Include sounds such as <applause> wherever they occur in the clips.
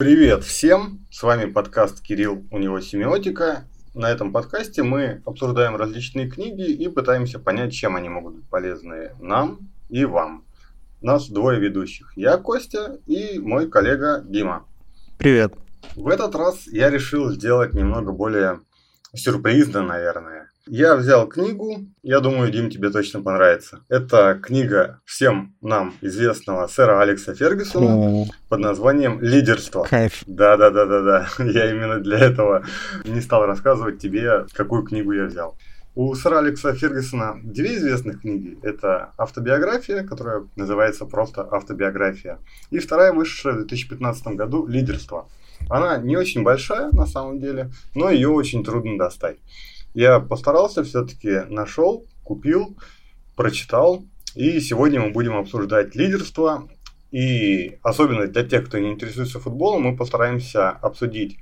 Привет всем! С вами подкаст Кирилл, у него семиотика. На этом подкасте мы обсуждаем различные книги и пытаемся понять, чем они могут быть полезны нам и вам. Нас двое ведущих. Я Костя и мой коллега Дима. Привет. В этот раз я решил сделать немного более сюрпризно, наверное. Я взял книгу, я думаю, Дим, тебе точно понравится. Это книга всем нам известного сэра Алекса Фергюсона О. под названием «Лидерство». Кайф. Да-да-да-да-да. <laughs> Я именно для этого не стал рассказывать тебе, какую книгу я взял. У сэра Алекса Фергюсона две известных книги. Это автобиография, которая называется просто «Автобиография». И вторая вышедшая в 2015 году «Лидерство». Она не очень большая на самом деле, но ее очень трудно достать. Я постарался, все-таки нашел, купил, прочитал. И сегодня мы будем обсуждать лидерство. И особенно для тех, кто не интересуется футболом, мы постараемся обсудить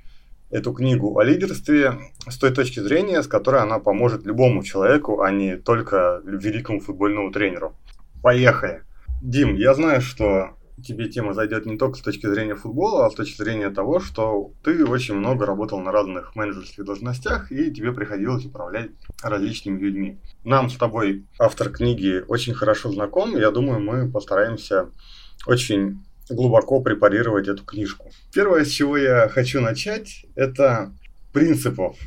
эту книгу о лидерстве с той точки зрения, с которой она поможет любому человеку, а не только великому футбольному тренеру. Поехали! Дим, я знаю, что тебе тема зайдет не только с точки зрения футбола, а с точки зрения того, что ты очень много работал на разных менеджерских должностях, и тебе приходилось управлять различными людьми. Нам с тобой автор книги очень хорошо знаком, я думаю, мы постараемся очень глубоко препарировать эту книжку. Первое, с чего я хочу начать, это принципов,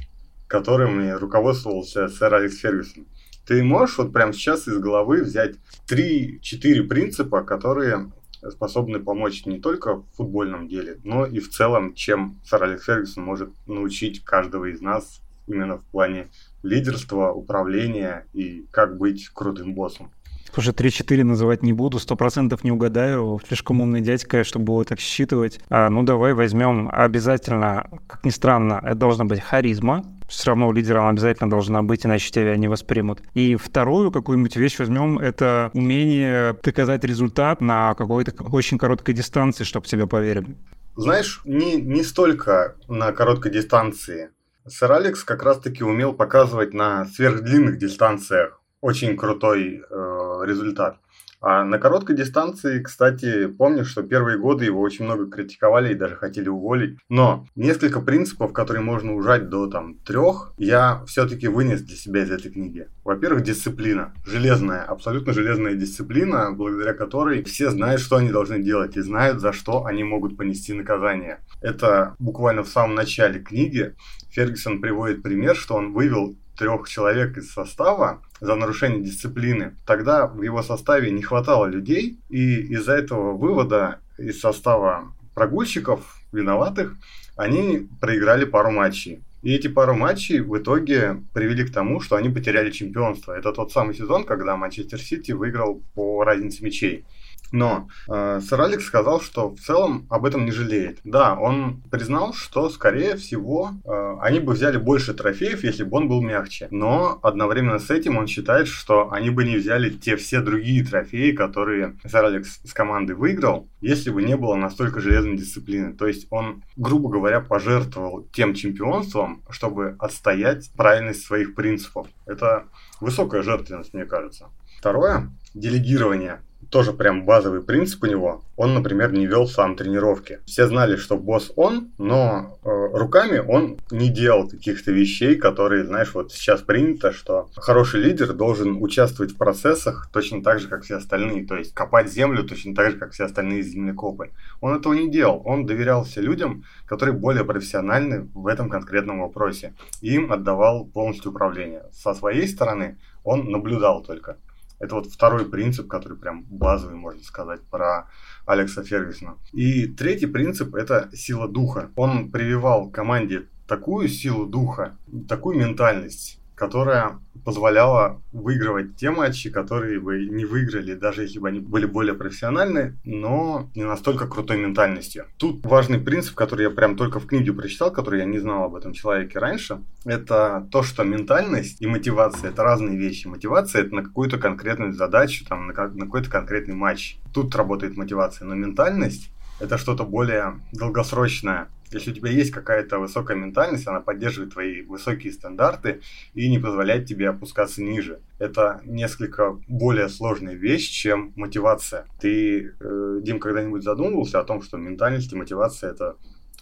которыми руководствовался сэр Алекс Фергюсон. Ты можешь вот прямо сейчас из головы взять 3-4 принципа, которые способны помочь не только в футбольном деле, но и в целом, чем сэр Алекс Фергюсон может научить каждого из нас именно в плане лидерства, управления и как быть крутым боссом. Слушай, 3-4 называть не буду, сто процентов не угадаю. Слишком умный дядька, чтобы было так считывать. А, ну, давай возьмем обязательно, как ни странно, это должна быть харизма. Все равно у лидера она обязательно должна быть, иначе тебя не воспримут. И вторую какую-нибудь вещь возьмем, это умение доказать результат на какой-то очень короткой дистанции, чтобы тебя поверили. Знаешь, не, не столько на короткой дистанции. Сэр Алекс как раз-таки умел показывать на сверхдлинных дистанциях очень крутой э, результат. А на короткой дистанции, кстати, помню, что первые годы его очень много критиковали и даже хотели уволить. Но несколько принципов, которые можно ужать до там трех, я все-таки вынес для себя из этой книги. Во-первых, дисциплина. Железная, абсолютно железная дисциплина, благодаря которой все знают, что они должны делать и знают, за что они могут понести наказание. Это буквально в самом начале книги Фергюсон приводит пример, что он вывел трех человек из состава за нарушение дисциплины, тогда в его составе не хватало людей, и из-за этого вывода из состава прогульщиков, виноватых, они проиграли пару матчей. И эти пару матчей в итоге привели к тому, что они потеряли чемпионство. Это тот самый сезон, когда Манчестер Сити выиграл по разнице мячей. Но э, сэр Алекс сказал, что в целом об этом не жалеет. Да, он признал, что, скорее всего, э, они бы взяли больше трофеев, если бы он был мягче. Но одновременно с этим он считает, что они бы не взяли те все другие трофеи, которые сэр Алекс с командой выиграл, если бы не было настолько железной дисциплины. То есть он, грубо говоря, пожертвовал тем чемпионством, чтобы отстоять правильность своих принципов. Это высокая жертвенность, мне кажется. Второе – делегирование тоже прям базовый принцип у него. Он, например, не вел сам тренировки. Все знали, что босс он, но э, руками он не делал каких-то вещей, которые, знаешь, вот сейчас принято, что хороший лидер должен участвовать в процессах точно так же, как все остальные. То есть копать землю точно так же, как все остальные землекопы. Он этого не делал. Он доверялся людям, которые более профессиональны в этом конкретном вопросе. И им отдавал полностью управление. Со своей стороны он наблюдал только. Это вот второй принцип, который прям базовый, можно сказать, про Алекса Фергюсона. И третий принцип – это сила духа. Он прививал команде такую силу духа, такую ментальность, которая позволяла выигрывать те матчи, которые бы не выиграли, даже если бы они были более профессиональны, но не настолько крутой ментальностью. Тут важный принцип, который я прям только в книге прочитал, который я не знал об этом человеке раньше, это то, что ментальность и мотивация это разные вещи. Мотивация это на какую-то конкретную задачу, там, на, на какой-то конкретный матч. Тут работает мотивация, но ментальность это что-то более долгосрочное. Если у тебя есть какая-то высокая ментальность, она поддерживает твои высокие стандарты и не позволяет тебе опускаться ниже. Это несколько более сложная вещь, чем мотивация. Ты, э, Дим, когда-нибудь задумывался о том, что ментальность и мотивация это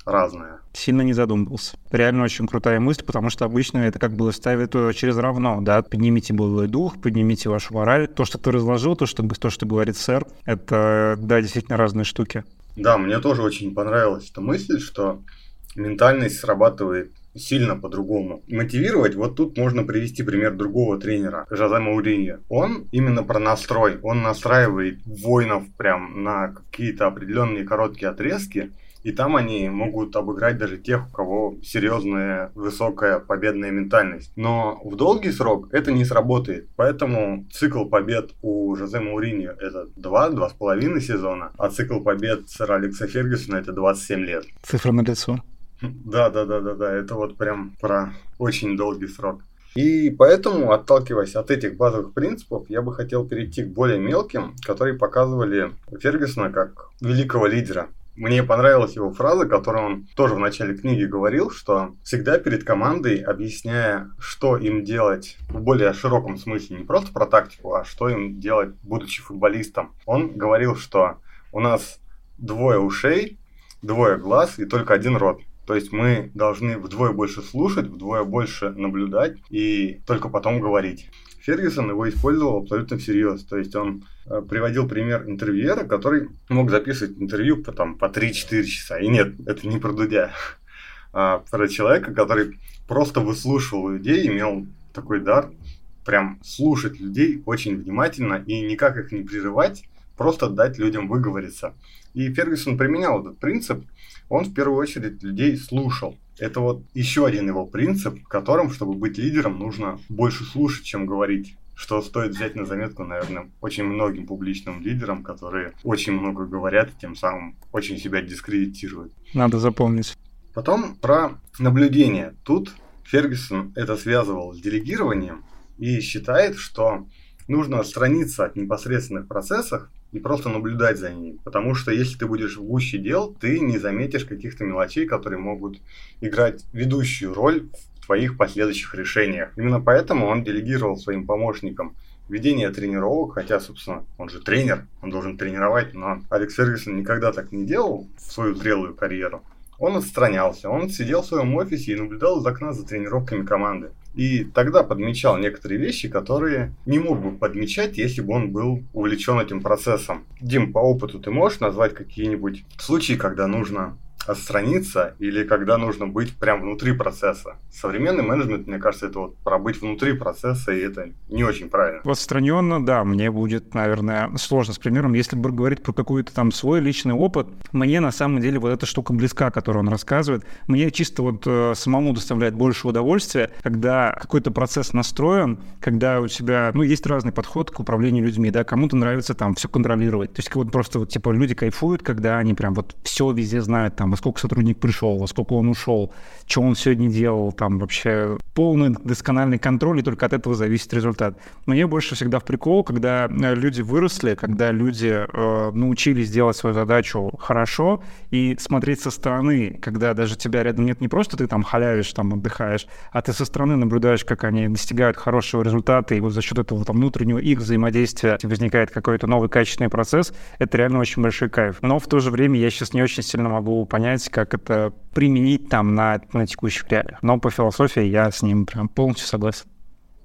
разное. Сильно не задумывался. Реально очень крутая мысль, потому что обычно это как бы ставит через равно, да, поднимите боевой дух, поднимите вашу мораль. То, что ты разложил, то, что, то, что говорит сэр, это, да, действительно разные штуки. Да, мне тоже очень понравилась эта мысль, что ментальность срабатывает сильно по-другому. Мотивировать, вот тут можно привести пример другого тренера, Жозе Мауриньо. Он именно про настрой, он настраивает воинов прям на какие-то определенные короткие отрезки, и там они могут обыграть даже тех, у кого серьезная высокая победная ментальность. Но в долгий срок это не сработает. Поэтому цикл побед у Жозе Мауриньо это 2-2,5 сезона, а цикл побед сэра Алекса Фергюсона это 27 лет. Цифра на лицо. Да, да, да, да, да. Это вот прям про очень долгий срок. И поэтому, отталкиваясь от этих базовых принципов, я бы хотел перейти к более мелким, которые показывали Фергюсона как великого лидера. Мне понравилась его фраза, которую он тоже в начале книги говорил, что всегда перед командой, объясняя, что им делать в более широком смысле, не просто про тактику, а что им делать, будучи футболистом, он говорил, что у нас двое ушей, двое глаз и только один рот. То есть мы должны вдвое больше слушать, вдвое больше наблюдать и только потом говорить. Фергюсон его использовал абсолютно всерьез. То есть он приводил пример интервьюера, который мог записывать интервью по, там, по 3-4 часа. И нет, это не про Дудя, <laughs> а про человека, который просто выслушивал людей, имел такой дар прям слушать людей очень внимательно и никак их не прерывать, просто дать людям выговориться. И Фергюсон применял этот принцип – он в первую очередь людей слушал. Это вот еще один его принцип, в котором, чтобы быть лидером, нужно больше слушать, чем говорить что стоит взять на заметку, наверное, очень многим публичным лидерам, которые очень много говорят и тем самым очень себя дискредитируют. Надо запомнить. Потом про наблюдение. Тут Фергюсон это связывал с делегированием и считает, что нужно отстраниться от непосредственных процессов и просто наблюдать за ним. Потому что если ты будешь в гуще дел, ты не заметишь каких-то мелочей, которые могут играть ведущую роль твоих последующих решениях. Именно поэтому он делегировал своим помощникам ведение тренировок, хотя, собственно, он же тренер, он должен тренировать, но Алекс Фергюсон никогда так не делал в свою зрелую карьеру. Он отстранялся, он сидел в своем офисе и наблюдал из окна за тренировками команды. И тогда подмечал некоторые вещи, которые не мог бы подмечать, если бы он был увлечен этим процессом. Дим, по опыту ты можешь назвать какие-нибудь случаи, когда нужно отстраниться или когда нужно быть прям внутри процесса. Современный менеджмент, мне кажется, это вот про быть внутри процесса, и это не очень правильно. Отстраненно, да, мне будет, наверное, сложно с примером. Если бы говорить про какой-то там свой личный опыт, мне на самом деле вот эта штука близка, которую он рассказывает. Мне чисто вот э, самому доставляет больше удовольствия, когда какой-то процесс настроен, когда у тебя, ну, есть разный подход к управлению людьми, да, кому-то нравится там все контролировать. То есть вот просто вот типа люди кайфуют, когда они прям вот все везде знают, там, сколько сотрудник пришел, во сколько он ушел, что он сегодня делал, там вообще полный доскональный контроль, и только от этого зависит результат. Мне больше всегда в прикол, когда э, люди выросли, когда люди э, научились делать свою задачу хорошо и смотреть со стороны, когда даже тебя рядом нет, не просто ты там халявишь, там отдыхаешь, а ты со стороны наблюдаешь, как они достигают хорошего результата, и вот за счет этого там внутреннего их взаимодействия возникает какой-то новый качественный процесс, это реально очень большой кайф. Но в то же время я сейчас не очень сильно могу понять, понять, как это применить там на, на текущих реалиях. Но по философии я с ним прям полностью согласен.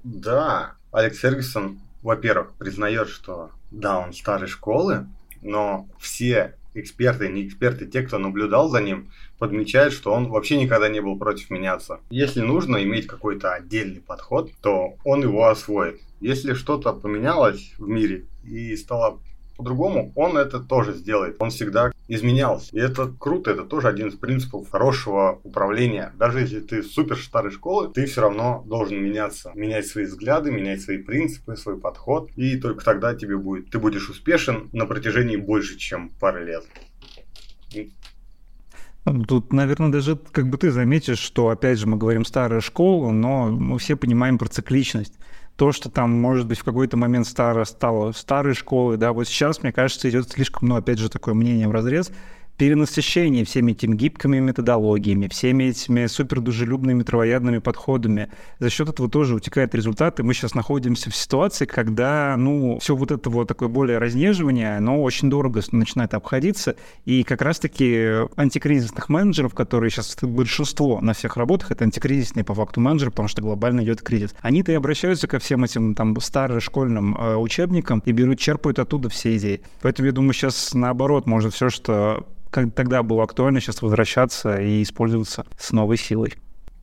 Да, Алекс Фергюсон, во-первых, признает, что да, он старой школы, но все эксперты, не эксперты, те, кто наблюдал за ним, подмечают, что он вообще никогда не был против меняться. Если нужно иметь какой-то отдельный подход, то он его освоит. Если что-то поменялось в мире и стало по-другому, он это тоже сделает. Он всегда изменялся. И это круто, это тоже один из принципов хорошего управления. Даже если ты супер старой школы, ты все равно должен меняться. Менять свои взгляды, менять свои принципы, свой подход. И только тогда тебе будет, ты будешь успешен на протяжении больше, чем пары лет. Ну, тут, наверное, даже как бы ты заметишь, что, опять же, мы говорим старая школа, но мы все понимаем про цикличность то, что там, может быть, в какой-то момент старо, стало старой школой, да, вот сейчас, мне кажется, идет слишком, ну, опять же, такое мнение в разрез, перенасыщение всеми этими гибкими методологиями, всеми этими супердружелюбными травоядными подходами. За счет этого тоже утекает результат, и мы сейчас находимся в ситуации, когда, ну, все вот это вот такое более разнеживание, оно очень дорого начинает обходиться, и как раз-таки антикризисных менеджеров, которые сейчас большинство на всех работах, это антикризисные по факту менеджеры, потому что глобально идет кризис. Они-то и обращаются ко всем этим там старым школьным э, учебникам и берут, черпают оттуда все идеи. Поэтому я думаю, сейчас наоборот, может все, что как тогда было актуально, сейчас возвращаться и использоваться с новой силой.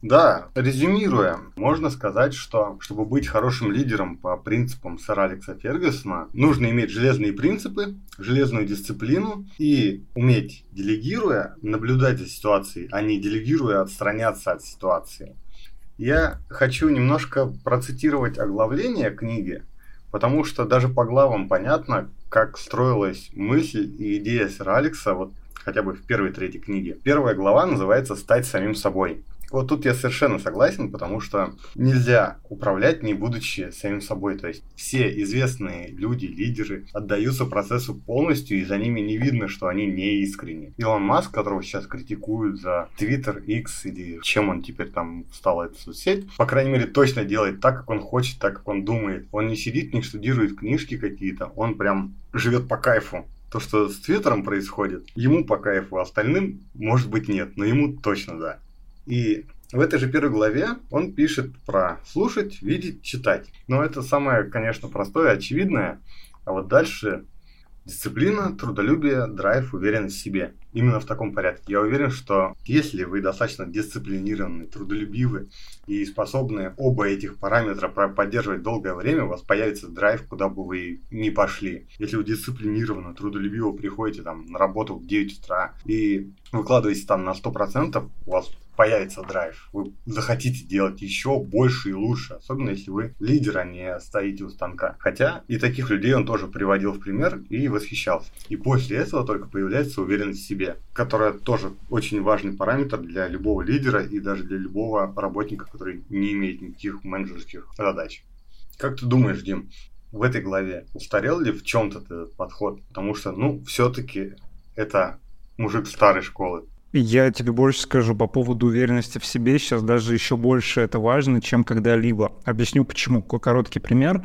Да, резюмируя, можно сказать, что чтобы быть хорошим лидером по принципам сэра Алекса Фергюсона, нужно иметь железные принципы, железную дисциплину и уметь, делегируя, наблюдать за ситуацией, а не делегируя отстраняться от ситуации. Я хочу немножко процитировать оглавление книги, потому что даже по главам понятно, как строилась мысль и идея сэра Алекса вот хотя бы в первой трети книги. Первая глава называется «Стать самим собой». Вот тут я совершенно согласен, потому что нельзя управлять, не будучи самим собой. То есть все известные люди, лидеры отдаются процессу полностью, и за ними не видно, что они не искренни. Илон Маск, которого сейчас критикуют за Twitter, X или чем он теперь там стал эту соцсеть, по крайней мере, точно делает так, как он хочет, так, как он думает. Он не сидит, не штудирует книжки какие-то, он прям живет по кайфу то, что с Твиттером происходит, ему по кайфу, остальным, может быть, нет, но ему точно да. И в этой же первой главе он пишет про слушать, видеть, читать. Но это самое, конечно, простое, очевидное. А вот дальше Дисциплина, трудолюбие, драйв, уверенность в себе. Именно в таком порядке. Я уверен, что если вы достаточно дисциплинированы, трудолюбивы и способны оба этих параметра поддерживать долгое время, у вас появится драйв, куда бы вы ни пошли. Если вы дисциплинированно, трудолюбиво приходите там на работу в 9 утра и выкладываете там на 100%, у вас появится драйв. Вы захотите делать еще больше и лучше. Особенно если вы лидер, а не стоите у станка. Хотя и таких людей он тоже приводил в пример и восхищался. И после этого только появляется уверенность в себе, которая тоже очень важный параметр для любого лидера и даже для любого работника, который не имеет никаких менеджерских задач. Как ты думаешь, Дим, в этой главе устарел ли в чем-то этот подход? Потому что, ну, все-таки это мужик старой школы. Я тебе больше скажу по поводу уверенности в себе. Сейчас даже еще больше это важно, чем когда-либо. Объясню почему. Короткий пример.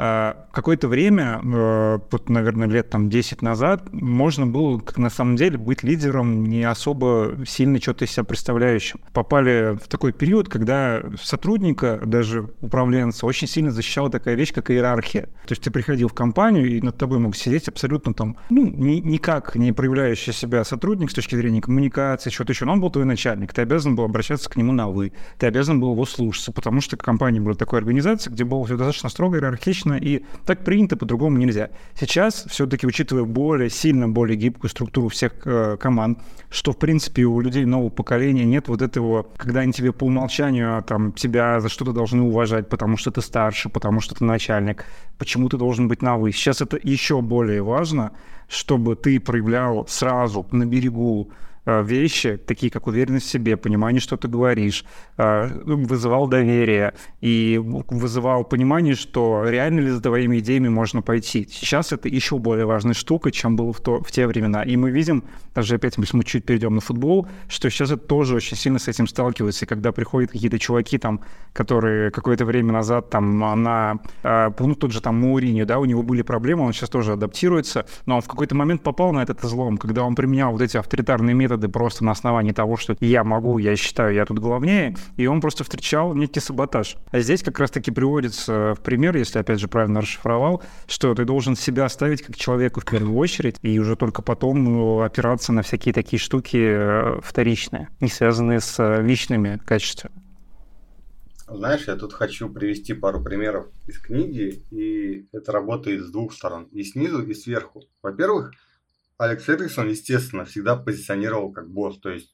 А, какое-то время, э, вот, наверное, лет там 10 назад, можно было, как на самом деле, быть лидером не особо сильно что-то из себя представляющим. Попали в такой период, когда сотрудника, даже управленца, очень сильно защищала такая вещь, как иерархия. То есть ты приходил в компанию, и над тобой мог сидеть абсолютно там, ну, ни, никак не проявляющий себя сотрудник с точки зрения коммуникации, что-то еще. Но он был твой начальник, ты обязан был обращаться к нему на «вы», ты обязан был его слушаться, потому что компания была такой организацией, где было все достаточно строго иерархично, логично, и так принято, по-другому нельзя. Сейчас, все-таки, учитывая более сильно, более гибкую структуру всех э, команд, что, в принципе, у людей нового поколения нет вот этого, когда они тебе по умолчанию там, тебя за что-то должны уважать, потому что ты старше, потому что ты начальник, почему ты должен быть на «вы». Сейчас это еще более важно, чтобы ты проявлял сразу на берегу вещи, такие как уверенность в себе, понимание, что ты говоришь, э, вызывал доверие и вызывал понимание, что реально ли за твоими идеями можно пойти. Сейчас это еще более важная штука, чем было в, то, в те времена. И мы видим, даже опять, если мы чуть перейдем на футбол, что сейчас это тоже очень сильно с этим сталкивается. И когда приходят какие-то чуваки, там, которые какое-то время назад там на, э, ну, тот же там Мауриньо, да, у него были проблемы, он сейчас тоже адаптируется, но он в какой-то момент попал на этот излом, когда он применял вот эти авторитарные методы методы просто на основании того, что я могу, я считаю, я тут главнее, и он просто встречал некий саботаж. А здесь как раз-таки приводится в пример, если опять же правильно расшифровал, что ты должен себя ставить как человеку в первую очередь, и уже только потом ну, опираться на всякие такие штуки э, вторичные, не связанные с э, личными качествами. Знаешь, я тут хочу привести пару примеров из книги, и это работает с двух сторон, и снизу, и сверху. Во-первых, Алекс Фергюсон, естественно, всегда позиционировал как босс. То есть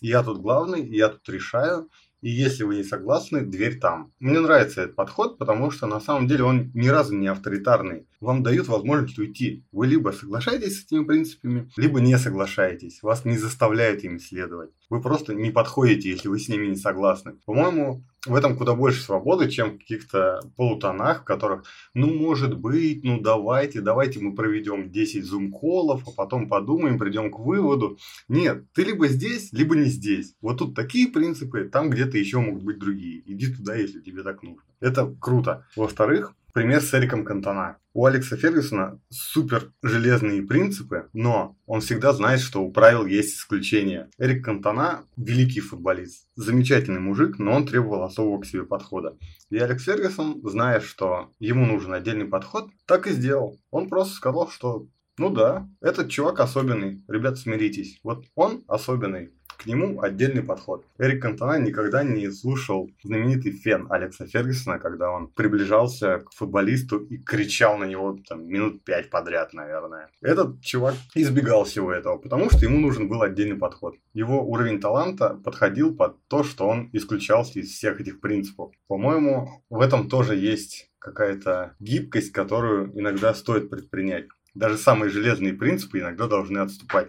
я тут главный, я тут решаю, и если вы не согласны, дверь там. Мне нравится этот подход, потому что на самом деле он ни разу не авторитарный. Вам дают возможность уйти. Вы либо соглашаетесь с этими принципами, либо не соглашаетесь. Вас не заставляют им следовать. Вы просто не подходите, если вы с ними не согласны. По-моему, в этом куда больше свободы, чем в каких-то полутонах, в которых, ну, может быть, ну, давайте, давайте мы проведем 10 зум-колов, а потом подумаем, придем к выводу. Нет, ты либо здесь, либо не здесь. Вот тут такие принципы, там где-то еще могут быть другие. Иди туда, если тебе так нужно. Это круто. Во-вторых, Пример с Эриком Кантона. У Алекса Фергюсона супер железные принципы, но он всегда знает, что у правил есть исключения. Эрик Кантона – великий футболист, замечательный мужик, но он требовал особого к себе подхода. И Алекс Фергюсон, зная, что ему нужен отдельный подход, так и сделал. Он просто сказал, что ну да, этот чувак особенный, ребят, смиритесь. Вот он особенный, к нему отдельный подход. Эрик Кантона никогда не слушал знаменитый фен Алекса Фергюсона, когда он приближался к футболисту и кричал на него там, минут пять подряд, наверное. Этот чувак избегал всего этого, потому что ему нужен был отдельный подход. Его уровень таланта подходил под то, что он исключался из всех этих принципов. По-моему, в этом тоже есть какая-то гибкость, которую иногда стоит предпринять. Даже самые железные принципы иногда должны отступать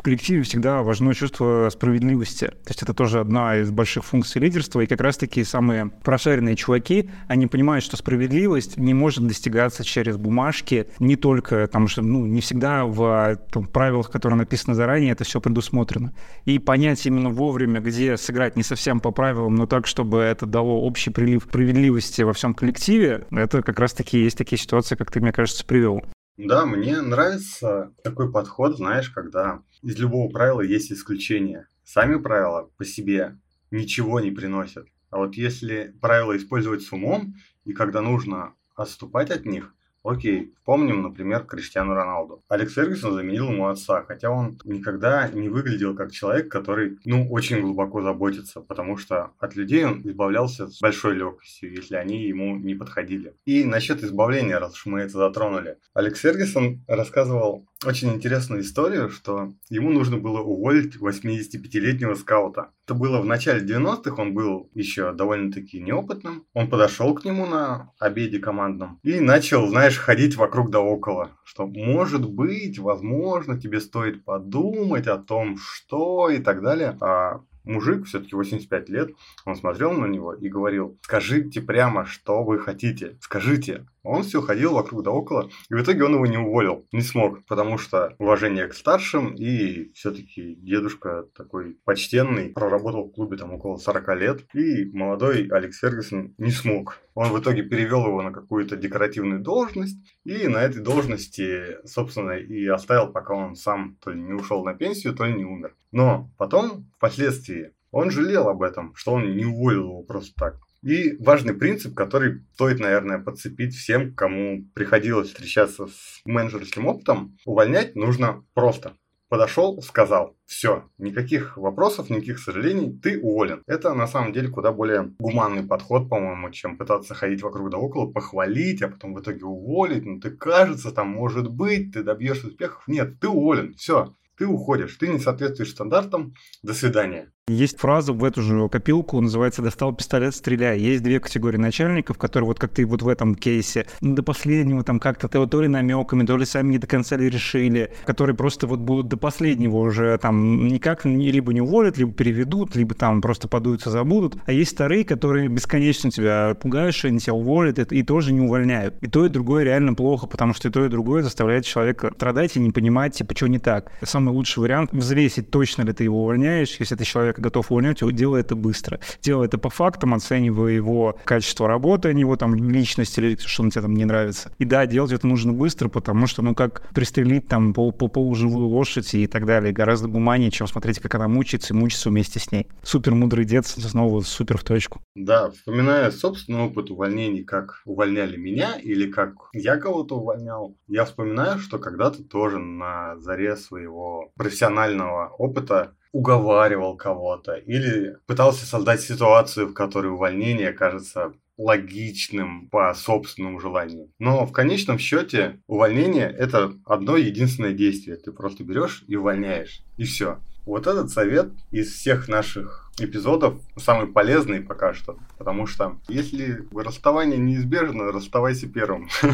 в коллективе всегда важно чувство справедливости. То есть это тоже одна из больших функций лидерства. И как раз-таки самые прошаренные чуваки, они понимают, что справедливость не может достигаться через бумажки, не только, там, что, ну, не всегда в там, правилах, которые написаны заранее, это все предусмотрено. И понять именно вовремя, где сыграть не совсем по правилам, но так, чтобы это дало общий прилив справедливости во всем коллективе, это как раз-таки есть такие ситуации, как ты, мне кажется, привел. Да, мне нравится такой подход, знаешь, когда из любого правила есть исключение. Сами правила по себе ничего не приносят. А вот если правила использовать с умом, и когда нужно отступать от них, Окей, вспомним, например, Криштиану Роналду. Алекс Фергюсон заменил ему отца, хотя он никогда не выглядел как человек, который, ну, очень глубоко заботится, потому что от людей он избавлялся с большой легкостью, если они ему не подходили. И насчет избавления, раз уж мы это затронули. Алекс Фергюсон рассказывал очень интересную историю, что ему нужно было уволить 85-летнего скаута. Это было в начале 90-х, он был еще довольно-таки неопытным. Он подошел к нему на обеде командном и начал, знаешь, ходить вокруг да около, что может быть, возможно, тебе стоит подумать о том, что и так далее. А мужик, все-таки 85 лет, он смотрел на него и говорил, скажите прямо, что вы хотите, скажите. Он все ходил вокруг да около, и в итоге он его не уволил, не смог, потому что уважение к старшим, и все-таки дедушка такой почтенный, проработал в клубе там около 40 лет, и молодой Алекс Фергюсон не смог. Он в итоге перевел его на какую-то декоративную должность, и на этой должности, собственно, и оставил, пока он сам то ли не ушел на пенсию, то ли не умер. Но потом, впоследствии, он жалел об этом, что он не уволил его просто так. И важный принцип, который стоит, наверное, подцепить всем, кому приходилось встречаться с менеджерским опытом, увольнять нужно просто. Подошел, сказал, все, никаких вопросов, никаких сожалений, ты уволен. Это на самом деле куда более гуманный подход, по-моему, чем пытаться ходить вокруг да около, похвалить, а потом в итоге уволить. Ну ты кажется, там может быть, ты добьешься успехов. Нет, ты уволен, все, ты уходишь, ты не соответствуешь стандартам, до свидания. Есть фраза в эту же копилку, называется «достал пистолет, стреляй». Есть две категории начальников, которые вот как ты вот в этом кейсе, ну, до последнего там как-то то, то ли намеками, то ли сами не до конца ли решили, которые просто вот будут до последнего уже там никак либо не уволят, либо переведут, либо там просто подуются, забудут. А есть старые, которые бесконечно тебя что они тебя уволят, и, и тоже не увольняют. И то, и другое реально плохо, потому что и то, и другое заставляет человека страдать и не понимать, типа, что не так. Самый лучший вариант — взвесить, точно ли ты его увольняешь, если ты человек готов увольнять, делай это быстро. Делай это по фактам, оценивая его качество работы, а не его там личность или что он тебе там не нравится. И да, делать это нужно быстро, потому что, ну, как пристрелить там пол, пол, полуживую лошадь и так далее, гораздо гуманнее, чем смотреть, как она мучается и мучится вместе с ней. Супер мудрый дед, снова супер в точку. Да, вспоминая собственный опыт увольнений, как увольняли меня или как я кого-то увольнял, я вспоминаю, что когда-то тоже на заре своего профессионального опыта уговаривал кого-то или пытался создать ситуацию, в которой увольнение кажется логичным по собственному желанию. Но в конечном счете увольнение это одно единственное действие. Ты просто берешь и увольняешь. И все. Вот этот совет из всех наших эпизодов самый полезный пока что, потому что если расставание неизбежно, расставайся первым. <laughs>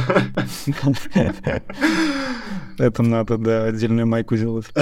Это надо, да, отдельную майку сделать. <laughs>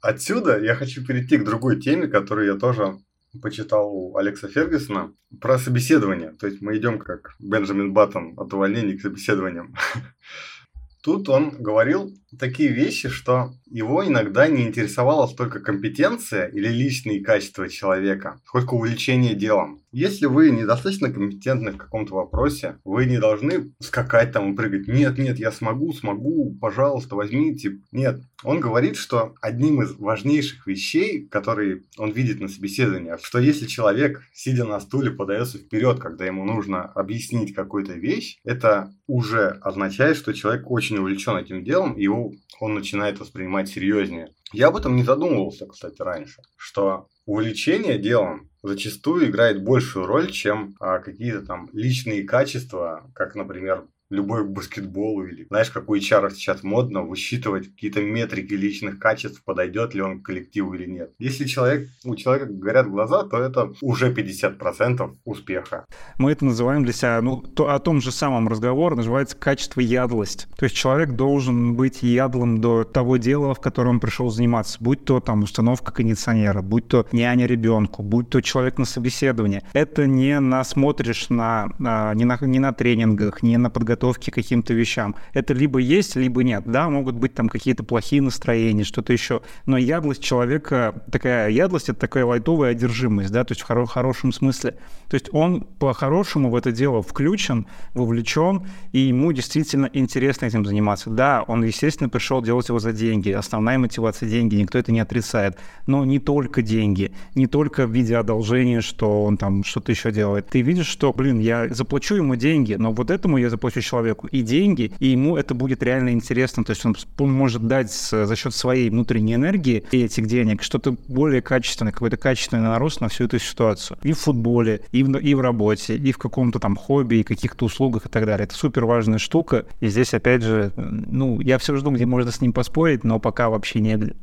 Отсюда я хочу перейти к другой теме, которую я тоже почитал у Алекса Фергюсона про собеседование. То есть мы идем как Бенджамин Баттон от увольнений к собеседованиям. <laughs> Тут он говорил такие вещи, что его иногда не интересовала столько компетенция или личные качества человека, сколько увлечение делом. Если вы недостаточно компетентны в каком-то вопросе, вы не должны скакать там и прыгать. Нет, нет, я смогу, смогу, пожалуйста, возьмите. Нет. Он говорит, что одним из важнейших вещей, которые он видит на собеседовании, что если человек, сидя на стуле, подается вперед, когда ему нужно объяснить какую-то вещь, это уже означает, что человек очень увлечен этим делом, и его он начинает воспринимать серьезнее. Я об этом не задумывался, кстати, раньше, что увлечение делом зачастую играет большую роль, чем а, какие-то там личные качества, как, например, любовь к баскетболу или, знаешь, как у HR сейчас модно, высчитывать какие-то метрики личных качеств, подойдет ли он к коллективу или нет. Если человек, у человека горят глаза, то это уже 50% успеха. Мы это называем для себя, ну, то, о том же самом разговор называется качество ядлость. То есть человек должен быть ядлым до того дела, в котором он пришел заниматься, будь то там установка кондиционера, будь то няня ребенку, будь то человек на собеседовании. Это не насмотришь на, на, не, на не на тренингах, не на подготовке подготовки к каким-то вещам. Это либо есть, либо нет. Да, могут быть там какие-то плохие настроения, что-то еще. Но ядлость человека, такая ядлость, это такая лайтовая одержимость, да, то есть в хоро- хорошем смысле. То есть он по-хорошему в это дело включен, вовлечен, и ему действительно интересно этим заниматься. Да, он, естественно, пришел делать его за деньги. Основная мотивация – деньги, никто это не отрицает. Но не только деньги, не только в виде одолжения, что он там что-то еще делает. Ты видишь, что, блин, я заплачу ему деньги, но вот этому я заплачу человеку и деньги, и ему это будет реально интересно. То есть он может дать за счет своей внутренней энергии и этих денег что-то более качественное, какой-то качественный нарост на всю эту ситуацию. И в футболе, и в, и в работе, и в каком-то там хобби, и каких-то услугах и так далее. Это супер важная штука. И здесь, опять же, ну, я все жду, где можно с ним поспорить, но пока вообще не <laughs>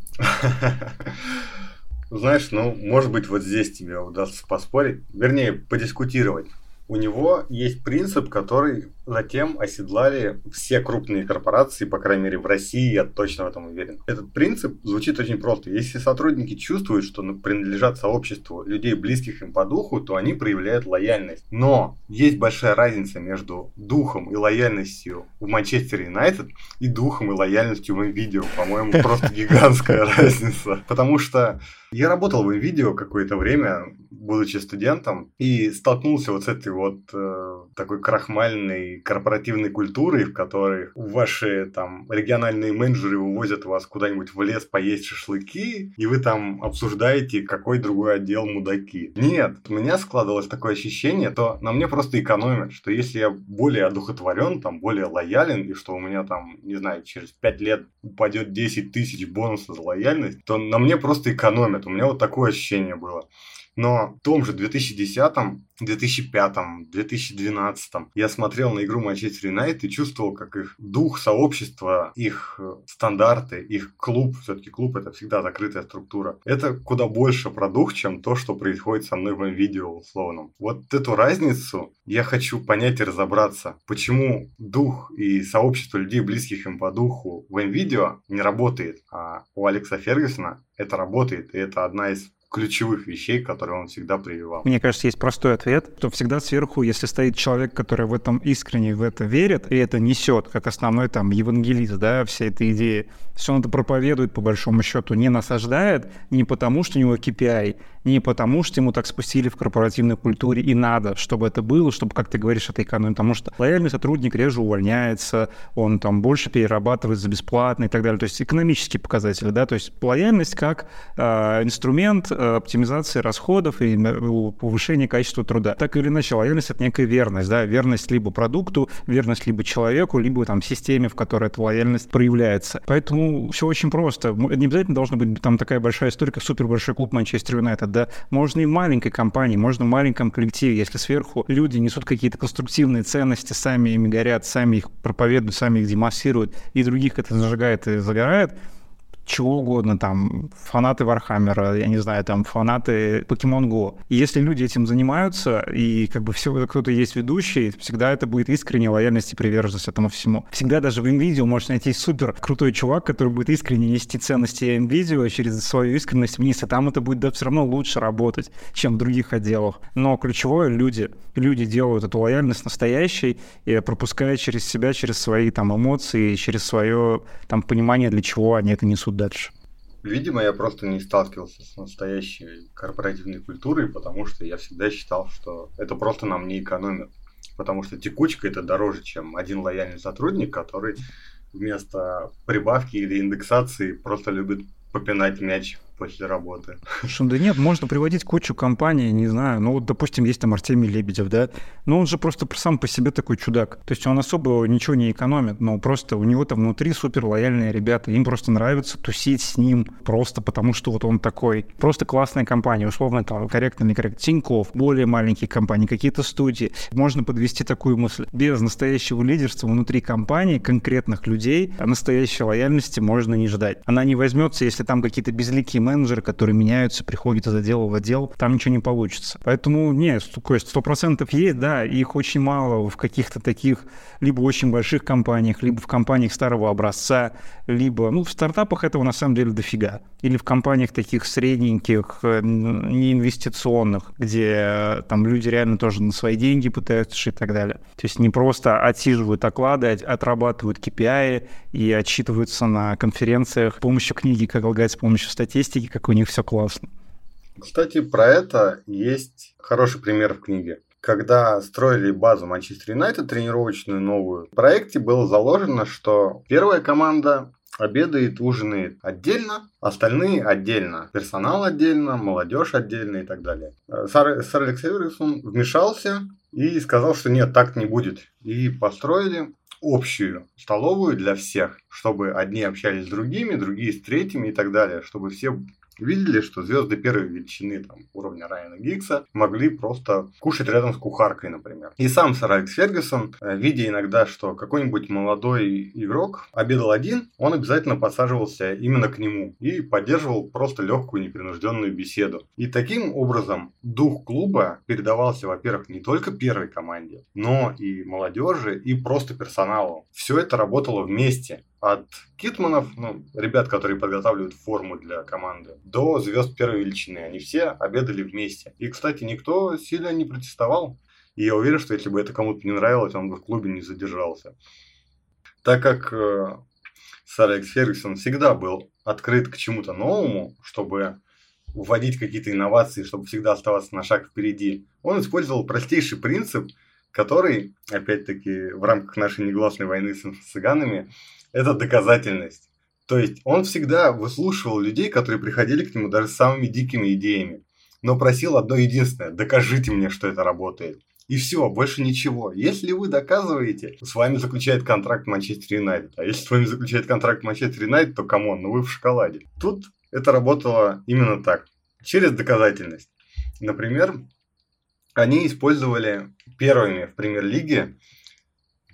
Знаешь, ну, может быть, вот здесь тебе удастся поспорить, вернее, подискутировать. У него есть принцип, который затем оседлали все крупные корпорации, по крайней мере в России, я точно в этом уверен. Этот принцип звучит очень просто. Если сотрудники чувствуют, что принадлежат сообществу людей, близких им по духу, то они проявляют лояльность. Но есть большая разница между духом и лояльностью в Манчестер Юнайтед и духом и лояльностью в видео. По-моему, <laughs> просто гигантская разница. Потому что я работал в видео какое-то время, будучи студентом, и столкнулся вот с этой вот э, такой крахмальной корпоративной культурой, в которой ваши там региональные менеджеры увозят вас куда-нибудь в лес поесть шашлыки, и вы там обсуждаете, какой другой отдел мудаки. Нет, у меня складывалось такое ощущение, то на мне просто экономят, что если я более одухотворен, там, более лоялен, и что у меня там, не знаю, через 5 лет упадет 10 тысяч бонусов за лояльность, то на мне просто экономят. У меня вот такое ощущение было. Но в том же 2010, 2005, 2012 я смотрел на игру Манчестер Юнайтед и чувствовал, как их дух сообщества, их э, стандарты, их клуб, все-таки клуб это всегда закрытая структура, это куда больше про дух, чем то, что происходит со мной в видео условном. Вот эту разницу я хочу понять и разобраться, почему дух и сообщество людей, близких им по духу в видео не работает, а у Алекса Фергюсона это работает, и это одна из ключевых вещей, которые он всегда прививал? Мне кажется, есть простой ответ, что всегда сверху, если стоит человек, который в этом искренне в это верит, и это несет, как основной там евангелист, да, всей этой идеи, все он это проповедует, по большому счету, не насаждает, не потому, что у него KPI, не потому, что ему так спустили в корпоративной культуре и надо, чтобы это было, чтобы, как ты говоришь, это экономить, потому что лояльный сотрудник реже увольняется, он там больше перерабатывает за бесплатно и так далее. То есть экономические показатели, да, то есть лояльность как э, инструмент оптимизации расходов и повышения качества труда. Так или иначе, лояльность — это некая верность, да, верность либо продукту, верность либо человеку, либо там системе, в которой эта лояльность проявляется. Поэтому все очень просто. Не обязательно должна быть там такая большая история, как супер большой клуб Манчестер Юнайтед, да, можно и в маленькой компании, можно в маленьком коллективе, если сверху люди несут какие-то конструктивные ценности, сами ими горят, сами их проповедуют, сами их демонстрируют, и других это зажигает и загорает, чего угодно, там, фанаты Вархаммера, я не знаю, там, фанаты Pokemon Go. И если люди этим занимаются, и как бы все, кто-то есть ведущий, всегда это будет искренняя лояльность и приверженность этому всему. Всегда даже в NVIDIA может найти супер крутой чувак, который будет искренне нести ценности NVIDIA через свою искренность вниз, и там это будет да, все равно лучше работать, чем в других отделах. Но ключевое — люди. Люди делают эту лояльность настоящей и пропуская через себя, через свои там эмоции, через свое там понимание, для чего они это несут дальше. Видимо, я просто не сталкивался с настоящей корпоративной культурой, потому что я всегда считал, что это просто нам не экономит. Потому что текучка это дороже, чем один лояльный сотрудник, который вместо прибавки или индексации просто любит попинать мяч после работы. Слушай, да нет, можно приводить кучу компаний, не знаю, ну вот, допустим, есть там Артемий Лебедев, да, но он же просто сам по себе такой чудак, то есть он особо ничего не экономит, но просто у него там внутри супер лояльные ребята, им просто нравится тусить с ним просто потому, что вот он такой, просто классная компания, условно там корректно, некорректно, Тинькофф, более маленькие компании, какие-то студии, можно подвести такую мысль, без настоящего лидерства внутри компании, конкретных людей, настоящей лояльности можно не ждать. Она не возьмется, если там какие-то безликие менеджеры, которые меняются, приходят из отдела в отдел, там ничего не получится. Поэтому, нет, то есть 100% есть, да, их очень мало в каких-то таких либо очень больших компаниях, либо в компаниях старого образца, либо, ну, в стартапах этого на самом деле дофига. Или в компаниях таких средненьких, э, неинвестиционных, где э, там люди реально тоже на свои деньги пытаются жить и так далее. То есть не просто отсиживают оклады, отрабатывают KPI и отчитываются на конференциях с помощью книги «Как лгать с помощью статистики», статистики, как у них все классно. Кстати, про это есть хороший пример в книге. Когда строили базу Манчестер Юнайтед, тренировочную новую, в проекте было заложено, что первая команда обедает, ужинает отдельно, остальные отдельно. Персонал отдельно, молодежь отдельно и так далее. Сэр, сэр Алекс Эверсон вмешался и сказал, что нет, так не будет. И построили общую столовую для всех, чтобы одни общались с другими, другие с третьими и так далее, чтобы все видели, что звезды первой величины там, уровня Райана Гиггса могли просто кушать рядом с кухаркой, например. И сам сэр Алекс Фергюсон, э, видя иногда, что какой-нибудь молодой игрок обедал один, он обязательно подсаживался именно к нему и поддерживал просто легкую непринужденную беседу. И таким образом дух клуба передавался, во-первых, не только первой команде, но и молодежи, и просто персоналу. Все это работало вместе от китманов, ну, ребят, которые подготавливают форму для команды, до звезд первой величины. Они все обедали вместе. И, кстати, никто сильно не протестовал. И я уверен, что если бы это кому-то не нравилось, он бы в клубе не задержался. Так как э, сэр Алекс Фергюсон всегда был открыт к чему-то новому, чтобы вводить какие-то инновации, чтобы всегда оставаться на шаг впереди, он использовал простейший принцип, который, опять-таки, в рамках нашей негласной войны с цыганами, это доказательность. То есть он всегда выслушивал людей, которые приходили к нему даже с самыми дикими идеями, но просил одно единственное – докажите мне, что это работает. И все, больше ничего. Если вы доказываете, с вами заключает контракт Манчестер Юнайтед. А если с вами заключает контракт Манчестер Юнайтед, то come on, ну вы в шоколаде. Тут это работало именно так. Через доказательность. Например, они использовали первыми в премьер-лиге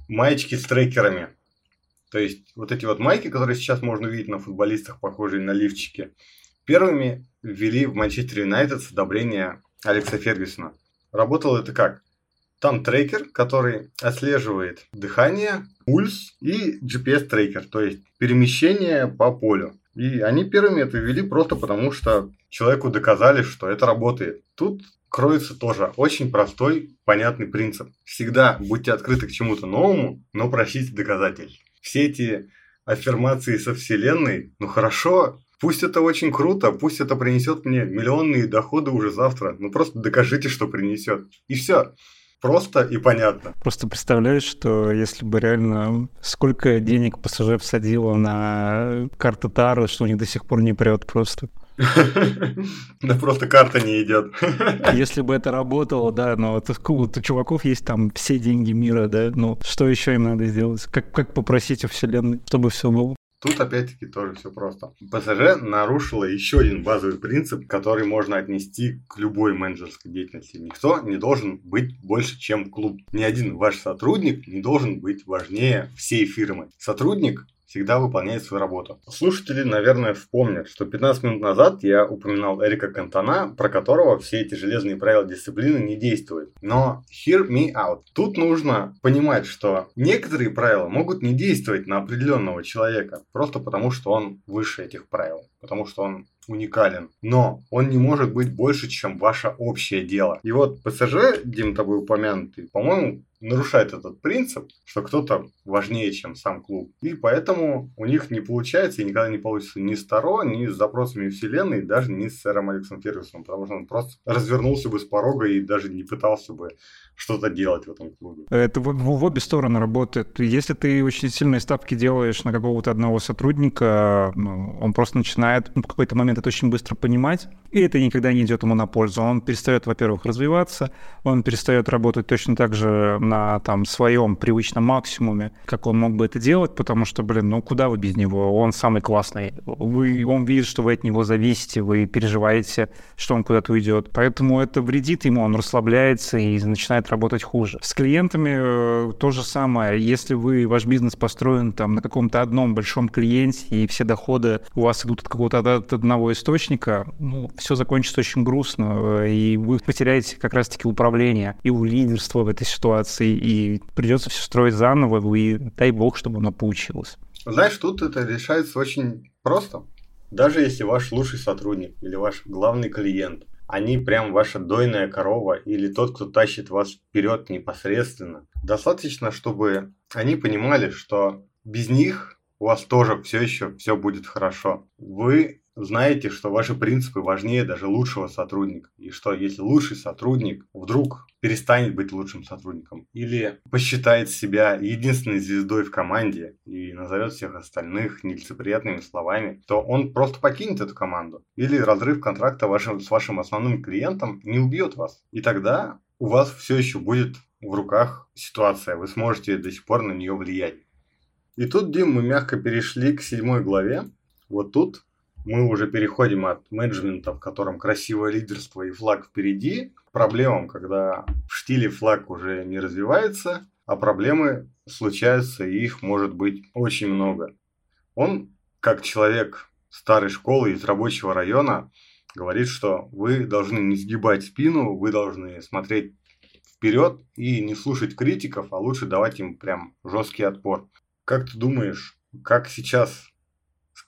маечки с трекерами. То есть вот эти вот майки, которые сейчас можно увидеть на футболистах, похожие на лифчики, первыми ввели в Манчестер Юнайтед с одобрения Алекса Фергюсона. Работало это как? Там трекер, который отслеживает дыхание, пульс и GPS-трекер, то есть перемещение по полю. И они первыми это ввели просто потому, что человеку доказали, что это работает. Тут кроется тоже очень простой, понятный принцип. Всегда будьте открыты к чему-то новому, но просите доказательств все эти аффирмации со Вселенной, ну хорошо, пусть это очень круто, пусть это принесет мне миллионные доходы уже завтра, ну просто докажите, что принесет. И все. Просто и понятно. Просто представляешь, что если бы реально сколько денег пассажир всадило на карту Тару, что у них до сих пор не прет просто. <laughs> Да просто карта не идет. <laughs> Если бы это работало, да, но вот у чуваков есть там все деньги мира, да, ну что еще им надо сделать? Как, как попросить у Вселенной, чтобы все было? Тут опять-таки тоже все просто. ПСЖ нарушила еще один базовый принцип, который можно отнести к любой менеджерской деятельности. Никто не должен быть больше, чем клуб. Ни один ваш сотрудник не должен быть важнее всей фирмы. Сотрудник всегда выполняет свою работу. Слушатели, наверное, вспомнят, что 15 минут назад я упоминал Эрика Кантона, про которого все эти железные правила дисциплины не действуют. Но hear me out. Тут нужно понимать, что некоторые правила могут не действовать на определенного человека, просто потому что он выше этих правил, потому что он уникален, но он не может быть больше, чем ваше общее дело. И вот ПСЖ, Дим, тобой упомянутый, по-моему, нарушает этот принцип, что кто-то важнее, чем сам клуб. И поэтому у них не получается и никогда не получится ни с Таро, ни с запросами вселенной, даже ни с сэром Алексом Фергюсоном, потому что он просто развернулся бы с порога и даже не пытался бы что-то делать в этом клубе. Это в, в обе стороны работает. Если ты очень сильные ставки делаешь на какого-то одного сотрудника, он просто начинает ну, в какой-то момент это очень быстро понимать, и это никогда не идет ему на пользу. Он перестает, во-первых, развиваться, он перестает работать точно так же на там, своем привычном максимуме, как он мог бы это делать, потому что, блин, ну куда вы без него? Он самый классный. Вы, он видит, что вы от него зависите, вы переживаете, что он куда-то уйдет. Поэтому это вредит ему, он расслабляется и начинает работать хуже. С клиентами э, то же самое. Если вы, ваш бизнес построен там на каком-то одном большом клиенте, и все доходы у вас идут от какого-то от одного источника, ну, все закончится очень грустно, э, и вы потеряете как раз-таки управление и у лидерства в этой ситуации, и придется все строить заново, и дай бог, чтобы оно получилось. Знаешь, тут это решается очень просто. Даже если ваш лучший сотрудник или ваш главный клиент, они прям ваша дойная корова или тот, кто тащит вас вперед непосредственно, достаточно, чтобы они понимали, что без них у вас тоже все еще все будет хорошо. Вы знаете, что ваши принципы важнее даже лучшего сотрудника. И что если лучший сотрудник вдруг перестанет быть лучшим сотрудником или посчитает себя единственной звездой в команде и назовет всех остальных нелицеприятными словами, то он просто покинет эту команду. Или разрыв контракта вашим, с вашим основным клиентом не убьет вас. И тогда у вас все еще будет в руках ситуация, вы сможете до сих пор на нее влиять. И тут, Дим, мы мягко перешли к седьмой главе. Вот тут мы уже переходим от менеджмента, в котором красивое лидерство и флаг впереди, к проблемам, когда в штиле флаг уже не развивается, а проблемы случаются, и их может быть очень много. Он, как человек старой школы из рабочего района, говорит, что вы должны не сгибать спину, вы должны смотреть вперед и не слушать критиков, а лучше давать им прям жесткий отпор. Как ты думаешь, как сейчас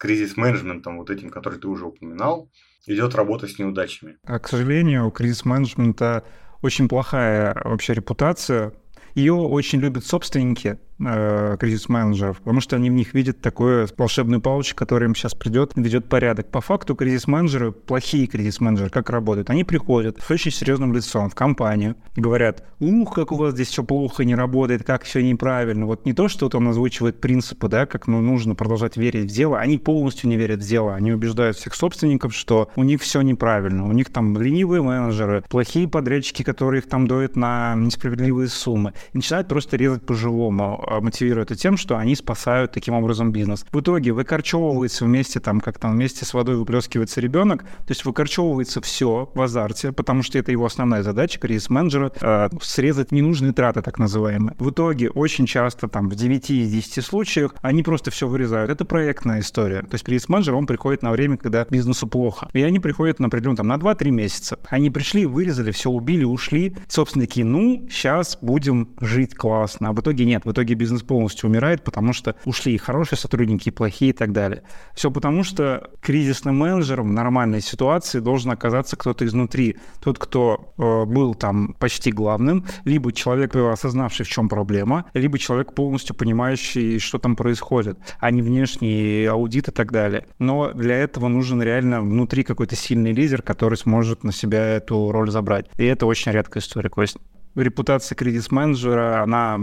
кризис-менеджментом, вот этим, который ты уже упоминал, идет работа с неудачами. А, к сожалению, у кризис-менеджмента очень плохая вообще репутация. Ее очень любят собственники, кризис-менеджеров, потому что они в них видят такую волшебную палочку, которая им сейчас придет и ведет порядок. По факту кризис-менеджеры, плохие кризис-менеджеры, как работают? Они приходят с очень серьезным лицом в компанию и говорят, ух, как у вас здесь все плохо, не работает, как все неправильно. Вот не то, что вот он озвучивает принципы, да, как ну, нужно продолжать верить в дело, они полностью не верят в дело. Они убеждают всех собственников, что у них все неправильно. У них там ленивые менеджеры, плохие подрядчики, которые их там доят на несправедливые суммы. И начинают просто резать по-живому а, мотивируют это тем, что они спасают таким образом бизнес. В итоге выкорчевывается вместе, там, как там, вместе с водой выплескивается ребенок, то есть выкорчевывается все в азарте, потому что это его основная задача, кризис-менеджера, э, срезать ненужные траты, так называемые. В итоге очень часто, там, в 9 из 10 случаях, они просто все вырезают. Это проектная история. То есть кризис-менеджер, он приходит на время, когда бизнесу плохо. И они приходят, например, там, на 2-3 месяца. Они пришли, вырезали, все убили, ушли. Собственно, такие, ну, сейчас будем жить классно. А в итоге нет. В итоге бизнес полностью умирает, потому что ушли и хорошие сотрудники, и плохие и так далее. Все потому, что кризисным менеджером в нормальной ситуации должен оказаться кто-то изнутри. Тот, кто э, был там почти главным, либо человек, осознавший, в чем проблема, либо человек, полностью понимающий, что там происходит, а не внешний аудит и так далее. Но для этого нужен реально внутри какой-то сильный лидер, который сможет на себя эту роль забрать. И это очень редкая история, Кость репутация кризис-менеджера, она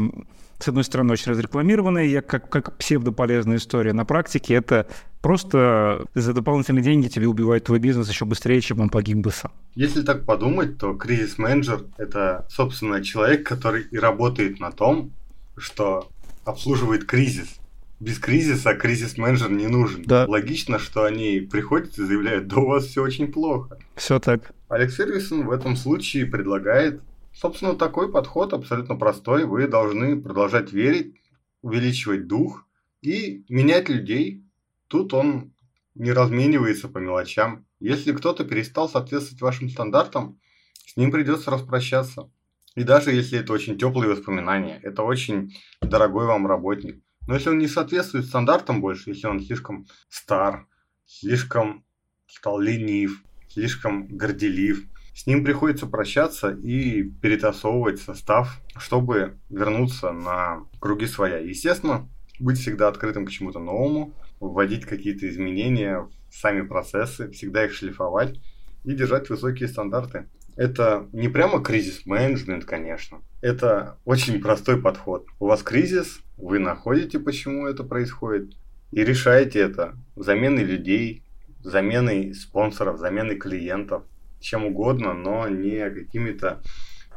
с одной стороны, очень разрекламированная, как, как псевдополезная история. На практике это просто за дополнительные деньги тебе убивает твой бизнес еще быстрее, чем он погиб бы сам. Если так подумать, то кризис-менеджер – это, собственно, человек, который и работает на том, что обслуживает кризис. Без кризиса кризис-менеджер не нужен. Да. Логично, что они приходят и заявляют, да у вас все очень плохо. Все так. Алекс Фергюсон в этом случае предлагает Собственно, такой подход абсолютно простой. Вы должны продолжать верить, увеличивать дух И менять людей, тут он не разменивается по мелочам. Если кто-то перестал соответствовать вашим стандартам, с ним придется распрощаться. И даже если это очень теплые воспоминания, это очень дорогой вам работник. Но если он не соответствует стандартам больше, если он слишком стар, слишком стал ленив, слишком горделив, с ним приходится прощаться и перетасовывать состав, чтобы вернуться на круги своя. Естественно, быть всегда открытым к чему-то новому, вводить какие-то изменения в сами процессы, всегда их шлифовать и держать высокие стандарты. Это не прямо кризис-менеджмент, конечно. Это очень простой подход. У вас кризис, вы находите, почему это происходит, и решаете это заменой людей, заменой спонсоров, заменой клиентов – чем угодно, но не какими-то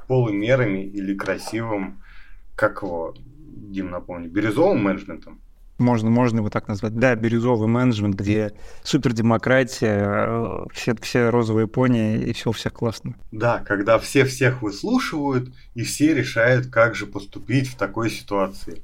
полумерами или красивым, как его, Дим, напомни, бирюзовым менеджментом. Можно, можно его так назвать. Да, бирюзовый менеджмент, где супердемократия, э, все, все розовые пони, и все у всех классно. Да, когда все всех выслушивают, и все решают, как же поступить в такой ситуации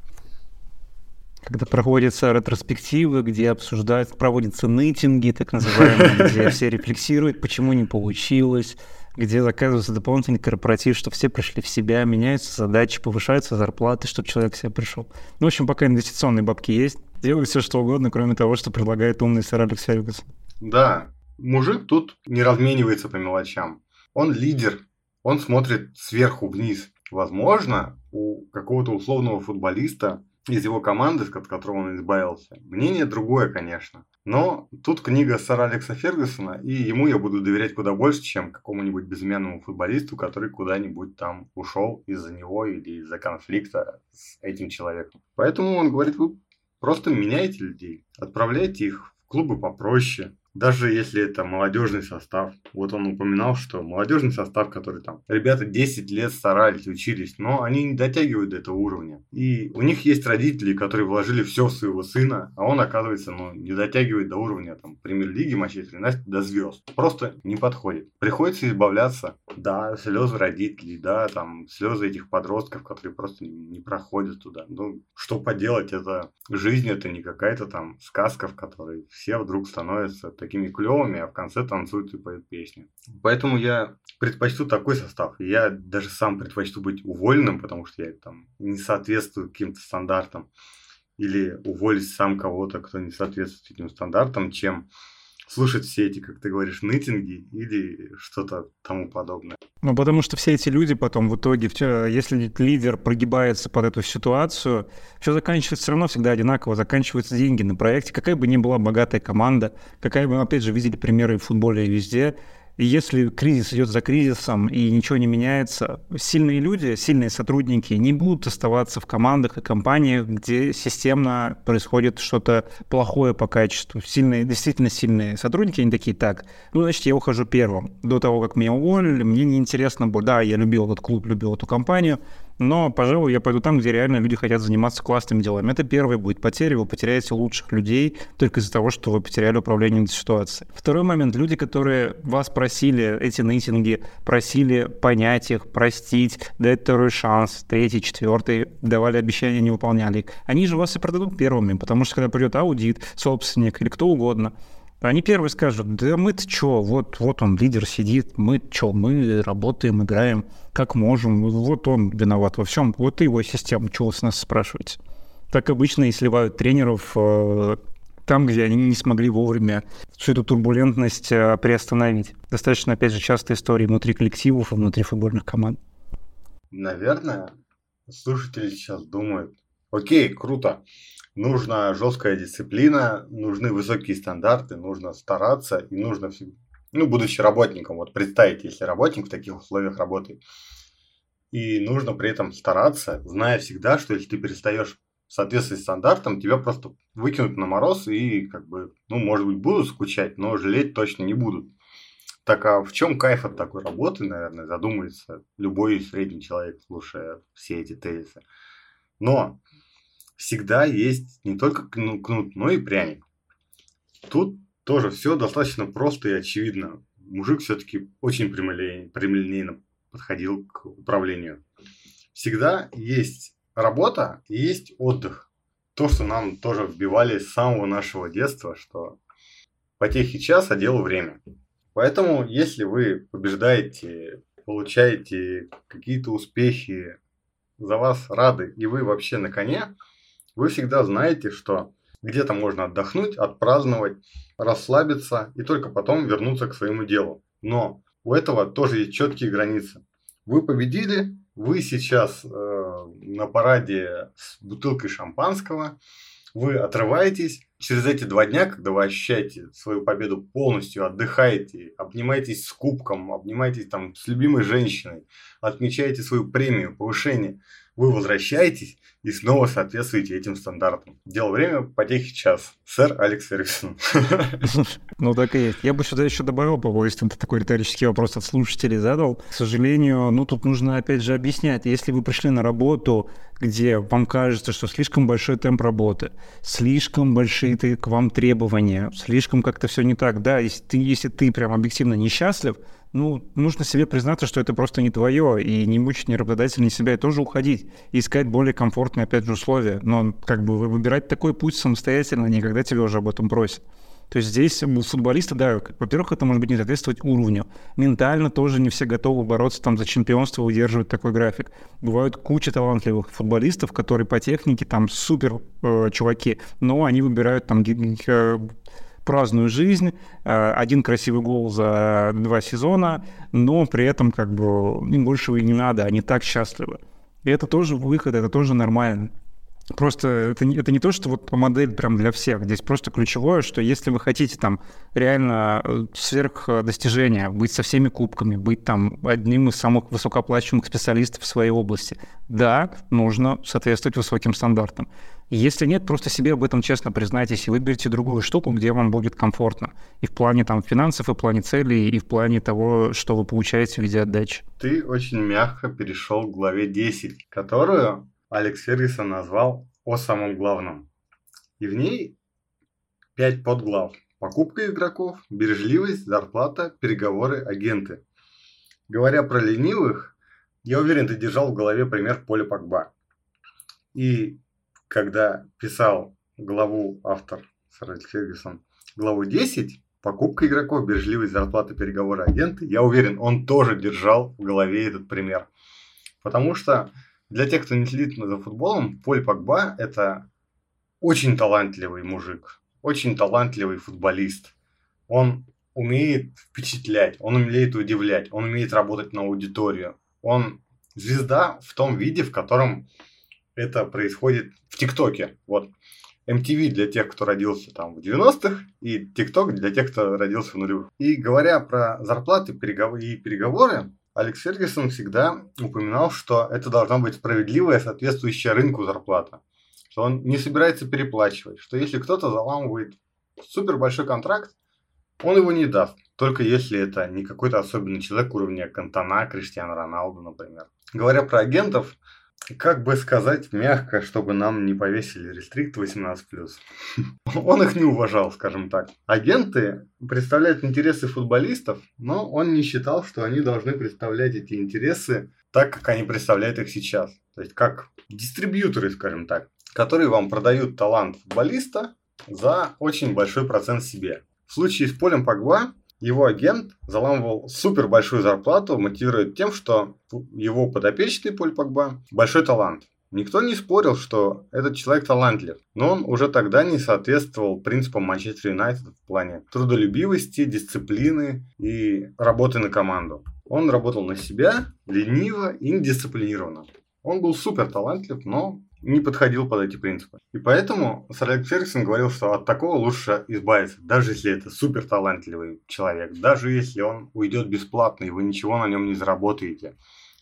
когда проводятся ретроспективы, где обсуждают, проводятся нытинги, так называемые, <laughs> где все рефлексируют, почему не получилось, где заказывается дополнительный корпоратив, чтобы все пришли в себя, меняются задачи, повышаются зарплаты, чтобы человек в себя пришел. Ну, в общем, пока инвестиционные бабки есть, делают все что угодно, кроме того, что предлагает умный сэр Алекс Фергюсон. Да, мужик тут не разменивается по мелочам. Он лидер, он смотрит сверху вниз. Возможно, у какого-то условного футболиста из его команды, от которого он избавился. Мнение другое, конечно. Но тут книга сэра Алекса Фергюсона, и ему я буду доверять куда больше, чем какому-нибудь безымянному футболисту, который куда-нибудь там ушел из-за него или из-за конфликта с этим человеком. Поэтому он говорит, вы просто меняете людей, отправляйте их в клубы попроще, даже если это молодежный состав. Вот он упоминал, что молодежный состав, который там, ребята 10 лет старались, учились, но они не дотягивают до этого уровня. И у них есть родители, которые вложили все в своего сына, а он, оказывается, ну, не дотягивает до уровня там, премьер-лиги Манчестер Юнайтед до звезд. Просто не подходит. Приходится избавляться. Да, слезы родителей, да, там, слезы этих подростков, которые просто не проходят туда. Ну, что поделать, это жизнь, это не какая-то там сказка, в которой все вдруг становятся клевыми, а в конце танцуют и поют песни. Поэтому я предпочту такой состав. Я даже сам предпочту быть уволенным, потому что я там не соответствую каким-то стандартам. Или уволить сам кого-то, кто не соответствует этим стандартам, чем слушать все эти, как ты говоришь, нытинги или что-то тому подобное. Ну, потому что все эти люди потом в итоге, если лидер прогибается под эту ситуацию, все заканчивается все равно всегда одинаково, заканчиваются деньги на проекте, какая бы ни была богатая команда, какая бы, опять же, видели примеры в футболе и везде, и если кризис идет за кризисом и ничего не меняется, сильные люди, сильные сотрудники не будут оставаться в командах и компаниях, где системно происходит что-то плохое по качеству. Сильные, действительно сильные сотрудники, они такие, так, ну, значит, я ухожу первым. До того, как меня уволили, мне неинтересно было, да, я любил этот клуб, любил эту компанию, но, пожалуй, я пойду там, где реально люди хотят заниматься классными делами. Это первый будет потеря, вы потеряете лучших людей только из-за того, что вы потеряли управление этой ситуацией. Второй момент, люди, которые вас просили, эти нейтинги, просили понять их, простить, дать второй шанс, третий, четвертый, давали обещания, не выполняли их, они же вас и продадут первыми, потому что когда придет аудит, собственник или кто угодно, они первые скажут, да мы-то что, вот, вот он, лидер сидит, мы что, мы работаем, играем, как можем, вот он виноват во всем, вот его система, чего вы с нас спрашиваете. Так обычно и сливают тренеров э, там, где они не смогли вовремя всю эту турбулентность э, приостановить. Достаточно, опять же, частая история внутри коллективов и внутри футбольных команд. Наверное, слушатели сейчас думают, окей, круто, нужна жесткая дисциплина, нужны высокие стандарты, нужно стараться и нужно, ну, будучи работником, вот представить, если работник в таких условиях работает, и нужно при этом стараться, зная всегда, что если ты перестаешь соответствовать стандартам, тебя просто выкинут на мороз и, как бы, ну, может быть, будут скучать, но жалеть точно не будут. Так а в чем кайф от такой работы, наверное, задумается любой средний человек, слушая все эти тезисы. Но всегда есть не только кнут, но и пряник. Тут тоже все достаточно просто и очевидно. Мужик все-таки очень прямолинейно подходил к управлению. Всегда есть работа и есть отдых. то, что нам тоже вбивали с самого нашего детства, что потехи час, а делу время. Поэтому, если вы побеждаете, получаете какие-то успехи, за вас рады, и вы вообще на коне, вы всегда знаете, что где-то можно отдохнуть, отпраздновать, расслабиться и только потом вернуться к своему делу. Но у этого тоже есть четкие границы. Вы победили, вы сейчас э, на параде с бутылкой шампанского, вы отрываетесь, через эти два дня, когда вы ощущаете свою победу полностью, отдыхаете, обнимаетесь с кубком, обнимаетесь там с любимой женщиной, отмечаете свою премию, повышение, вы возвращаетесь и снова соответствуете этим стандартам. Дело время, потехи час. Сэр Алекс Фергюсон. <laughs> Ну, так и есть. Я бы сюда еще добавил, по если ты такой риторический вопрос от слушателей задал. К сожалению, ну, тут нужно опять же объяснять. Если вы пришли на работу, где вам кажется, что слишком большой темп работы, слишком большие к вам требования, слишком как-то все не так, да, если ты, если ты прям объективно несчастлив, ну, нужно себе признаться, что это просто не твое, и не мучить ни работодателя, ни себя, и тоже уходить, и искать более комфортные, опять же, условия. Но как бы выбирать такой путь самостоятельно, никогда тебя уже об этом просят. То есть здесь у футболиста, да, во-первых, это может быть не соответствовать уровню. Ментально тоже не все готовы бороться там за чемпионство, удерживать такой график. Бывают куча талантливых футболистов, которые по технике там супер э, чуваки, но они выбирают там э, праздную жизнь, э, один красивый гол за два сезона, но при этом как бы им большего и не надо, они так счастливы. И это тоже выход, это тоже нормально. Просто это не, это не то, что вот модель прям для всех. Здесь просто ключевое, что если вы хотите там реально э, сверх достижения, быть со всеми кубками, быть там одним из самых высокооплачиваемых специалистов в своей области, да, нужно соответствовать высоким стандартам. Если нет, просто себе об этом честно признайтесь и выберите другую штуку, где вам будет комфортно. И в плане там финансов, и в плане целей, и в плане того, что вы получаете в виде отдачи. Ты очень мягко перешел к главе 10, которую Алекс Фергюсон назвал «О самом главном». И в ней пять подглав. Покупка игроков, бережливость, зарплата, переговоры, агенты. Говоря про ленивых, я уверен, ты держал в голове пример Поля Пакба. И когда писал главу автор Сэр Фергюсон, главу 10, покупка игроков, бережливость, зарплата, переговоры, агенты, я уверен, он тоже держал в голове этот пример. Потому что для тех, кто не следит за футболом, Поль Пакба – это очень талантливый мужик, очень талантливый футболист. Он умеет впечатлять, он умеет удивлять, он умеет работать на аудиторию. Он звезда в том виде, в котором это происходит в ТикТоке. Вот. MTV для тех, кто родился там в 90-х, и ТикТок для тех, кто родился в нулевых. И говоря про зарплаты и переговоры, Алекс Фергюсон всегда упоминал, что это должна быть справедливая, соответствующая рынку зарплата. Что он не собирается переплачивать. Что если кто-то заламывает супер большой контракт, он его не даст. Только если это не какой-то особенный человек уровня Кантона, Криштиана Роналду, например. Говоря про агентов, как бы сказать мягко, чтобы нам не повесили рестрикт 18+. <laughs> Он их не уважал, скажем так. Агенты представляют интересы футболистов, но он не считал, что они должны представлять эти интересы так, как они представляют их сейчас. То есть как дистрибьюторы, скажем так, которые вам продают талант футболиста за очень большой процент себе. В случае с Полем Погба его агент заламывал супер большую зарплату, мотивирует тем, что его подопечный Поль Погба большой талант. Никто не спорил, что этот человек талантлив, но он уже тогда не соответствовал принципам Манчестер Юнайтед в плане трудолюбивости, дисциплины и работы на команду. Он работал на себя, лениво и недисциплинированно. Он был супер талантлив, но не подходил под эти принципы. И поэтому сэр Алекс Фергюсон говорил, что от такого лучше избавиться, даже если это супер талантливый человек, даже если он уйдет бесплатно, и вы ничего на нем не заработаете.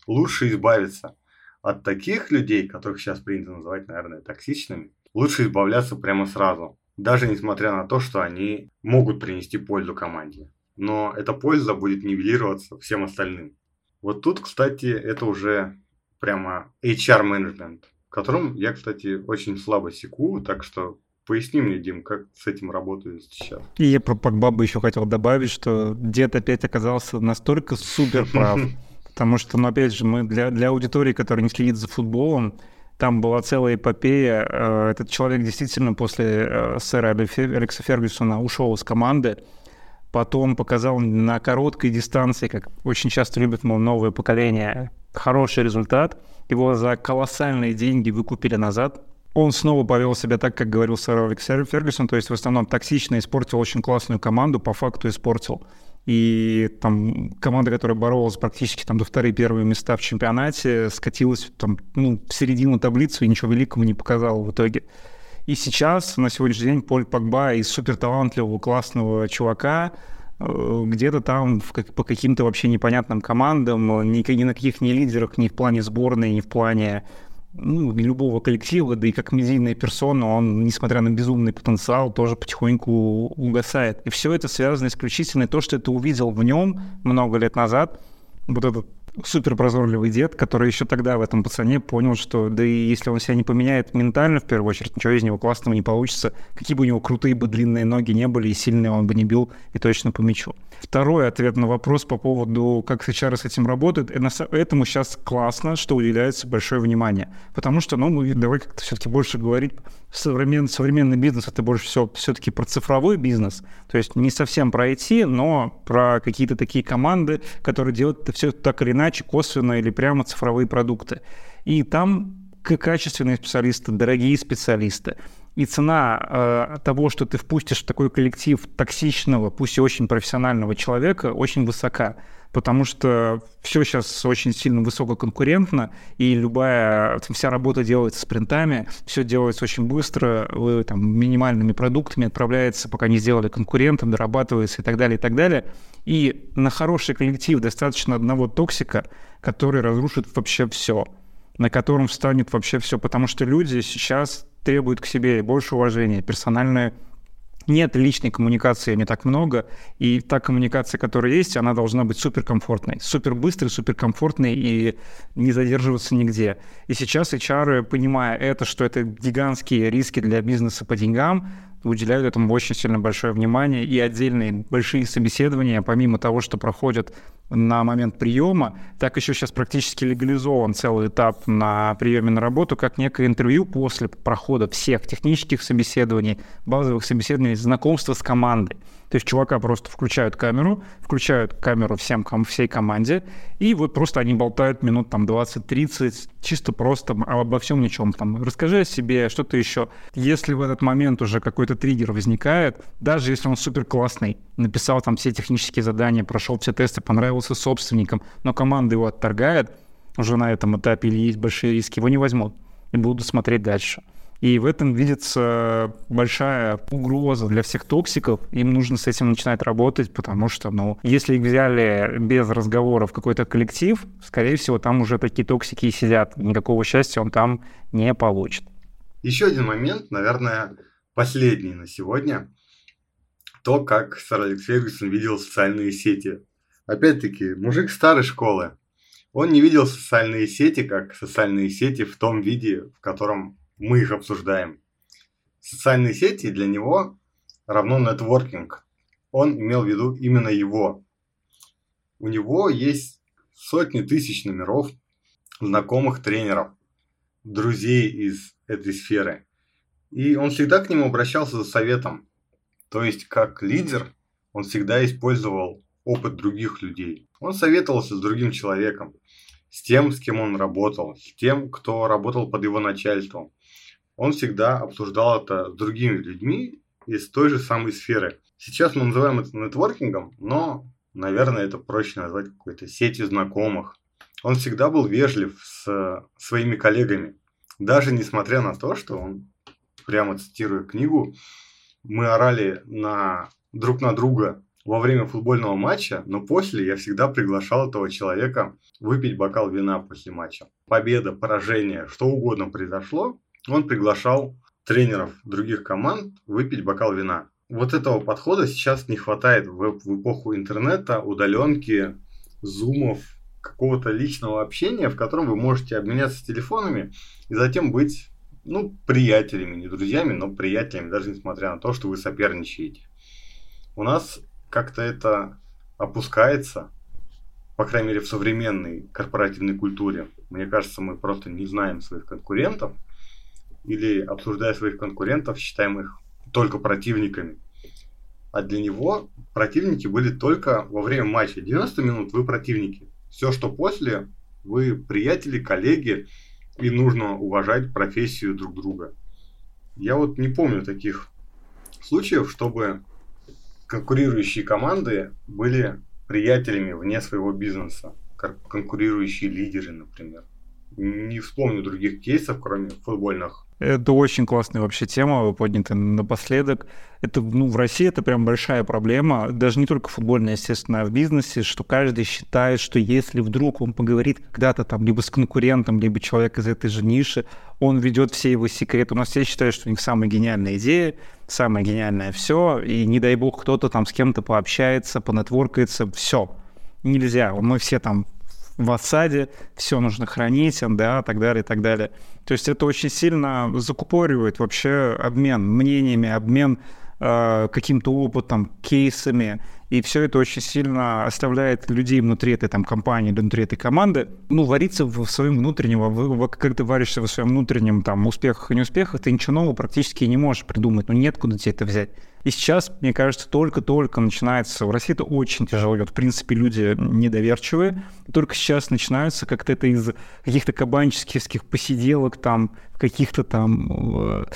Лучше избавиться от таких людей, которых сейчас принято называть, наверное, токсичными. Лучше избавляться прямо сразу, даже несмотря на то, что они могут принести пользу команде. Но эта польза будет нивелироваться всем остальным. Вот тут, кстати, это уже прямо HR-менеджмент которым я, кстати, очень слабо секу, так что Поясни мне, Дим, как с этим работают сейчас. И я про Погба бы еще хотел добавить, что дед опять оказался настолько супер прав. <laughs> Потому что, ну, опять же, мы для, для аудитории, которая не следит за футболом, Там была целая эпопея. Э, этот человек действительно после э, сэра Алекса Фергюсона ушел из команды. Потом показал на короткой дистанции, как очень часто любят мол, новое поколение, хороший результат. Его за колоссальные деньги выкупили назад. Он снова повел себя так, как говорил сэр Алекс Фергюсон, то есть в основном токсично испортил очень классную команду, по факту испортил и там команда, которая боролась практически там до вторые первые места в чемпионате, скатилась там, ну, в середину таблицы и ничего великого не показала в итоге. И сейчас, на сегодняшний день, Поль Погба из суперталантливого, классного чувака где-то там в, по каким-то вообще непонятным командам, ни, ни на каких ни лидерах, ни в плане сборной, ни в плане ну, любого коллектива, да и как медийная персона, он, несмотря на безумный потенциал, тоже потихоньку угасает. И все это связано исключительно то, что ты увидел в нем много лет назад, вот этот супер прозорливый дед, который еще тогда в этом пацане понял, что да и если он себя не поменяет ментально, в первую очередь, ничего из него классного не получится, какие бы у него крутые бы длинные ноги не были, и сильные он бы не бил, и точно по мячу. Второй ответ на вопрос по поводу, как HR с этим работает, этому сейчас классно, что уделяется большое внимание. Потому что, ну, мы давай как-то все-таки больше говорить, современный, современный бизнес это больше всего все-таки про цифровой бизнес, то есть не совсем про IT, но про какие-то такие команды, которые делают это все так или иначе, косвенно или прямо цифровые продукты. И там качественные специалисты, дорогие специалисты и цена э, того, что ты впустишь в такой коллектив токсичного, пусть и очень профессионального человека, очень высока. Потому что все сейчас очень сильно высококонкурентно, и любая, вся работа делается спринтами, все делается очень быстро, вы там минимальными продуктами отправляется, пока не сделали конкурентом, дорабатывается и так далее, и так далее. И на хороший коллектив достаточно одного токсика, который разрушит вообще все на котором встанет вообще все, потому что люди сейчас требуют к себе больше уважения, персональное нет личной коммуникации не так много, и та коммуникация, которая есть, она должна быть суперкомфортной, супербыстрой, суперкомфортной и не задерживаться нигде. И сейчас HR, понимая это, что это гигантские риски для бизнеса по деньгам, уделяют этому очень сильно большое внимание и отдельные большие собеседования, помимо того, что проходят на момент приема, так еще сейчас практически легализован целый этап на приеме на работу, как некое интервью после прохода всех технических собеседований, базовых собеседований, знакомства с командой. То есть чувака просто включают камеру, включают камеру всем, всей команде, и вот просто они болтают минут там 20-30, чисто просто обо всем ничем. Там, расскажи о себе, что-то еще. Если в этот момент уже какой-то триггер возникает, даже если он супер классный, написал там все технические задания, прошел все тесты, понравился собственникам, но команда его отторгает, уже на этом этапе или есть большие риски, его не возьмут и будут смотреть дальше. И в этом видится большая угроза для всех токсиков. Им нужно с этим начинать работать, потому что, ну, если их взяли без разговора в какой-то коллектив, скорее всего, там уже такие токсики и сидят. Никакого счастья он там не получит. Еще один момент, наверное, последний на сегодня. То, как сэр Алекс Фергюсон видел социальные сети. Опять-таки, мужик старой школы. Он не видел социальные сети как социальные сети в том виде, в котором мы их обсуждаем. Социальные сети для него равно нетворкинг. Он имел в виду именно его. У него есть сотни тысяч номеров знакомых тренеров, друзей из этой сферы. И он всегда к нему обращался за советом. То есть, как лидер, он всегда использовал опыт других людей. Он советовался с другим человеком, с тем, с кем он работал, с тем, кто работал под его начальством он всегда обсуждал это с другими людьми из той же самой сферы. Сейчас мы называем это нетворкингом, но, наверное, это проще назвать какой-то сетью знакомых. Он всегда был вежлив с своими коллегами, даже несмотря на то, что он, прямо цитируя книгу, мы орали на друг на друга во время футбольного матча, но после я всегда приглашал этого человека выпить бокал вина после матча. Победа, поражение, что угодно произошло, он приглашал тренеров других команд выпить бокал вина. Вот этого подхода сейчас не хватает в, в эпоху интернета, удаленки, зумов, какого-то личного общения, в котором вы можете обменяться телефонами и затем быть, ну, приятелями, не друзьями, но приятелями, даже несмотря на то, что вы соперничаете. У нас как-то это опускается, по крайней мере в современной корпоративной культуре, мне кажется, мы просто не знаем своих конкурентов или, обсуждая своих конкурентов, считаем их только противниками. А для него противники были только во время матча. 90 минут вы противники. Все, что после, вы приятели, коллеги, и нужно уважать профессию друг друга. Я вот не помню таких случаев, чтобы конкурирующие команды были приятелями вне своего бизнеса, как конкурирующие лидеры, например. Не вспомню других кейсов, кроме футбольных это очень классная вообще тема, поднятая напоследок. Это, ну, в России это прям большая проблема, даже не только футбольная, естественно, а в бизнесе, что каждый считает, что если вдруг он поговорит когда-то там либо с конкурентом, либо человек из этой же ниши, он ведет все его секреты. У нас все считают, что у них самая гениальная идея, самое гениальное все, и не дай бог кто-то там с кем-то пообщается, понетворкается, все. Нельзя. Мы все там в осаде, все нужно хранить, да, так далее, и так далее. То есть это очень сильно закупоривает вообще обмен мнениями, обмен э, каким-то опытом, кейсами, и все это очень сильно оставляет людей внутри этой там компании, внутри этой команды, ну, вариться в своем внутреннем, как ты варишься в своем внутреннем там успехах и неуспехах, ты ничего нового практически не можешь придумать, ну, нет куда тебе это взять. И сейчас, мне кажется, только-только начинается, в России это очень тяжело идет, в принципе, люди недоверчивые, только сейчас начинаются как-то это из каких-то кабанческих посиделок там, каких-то там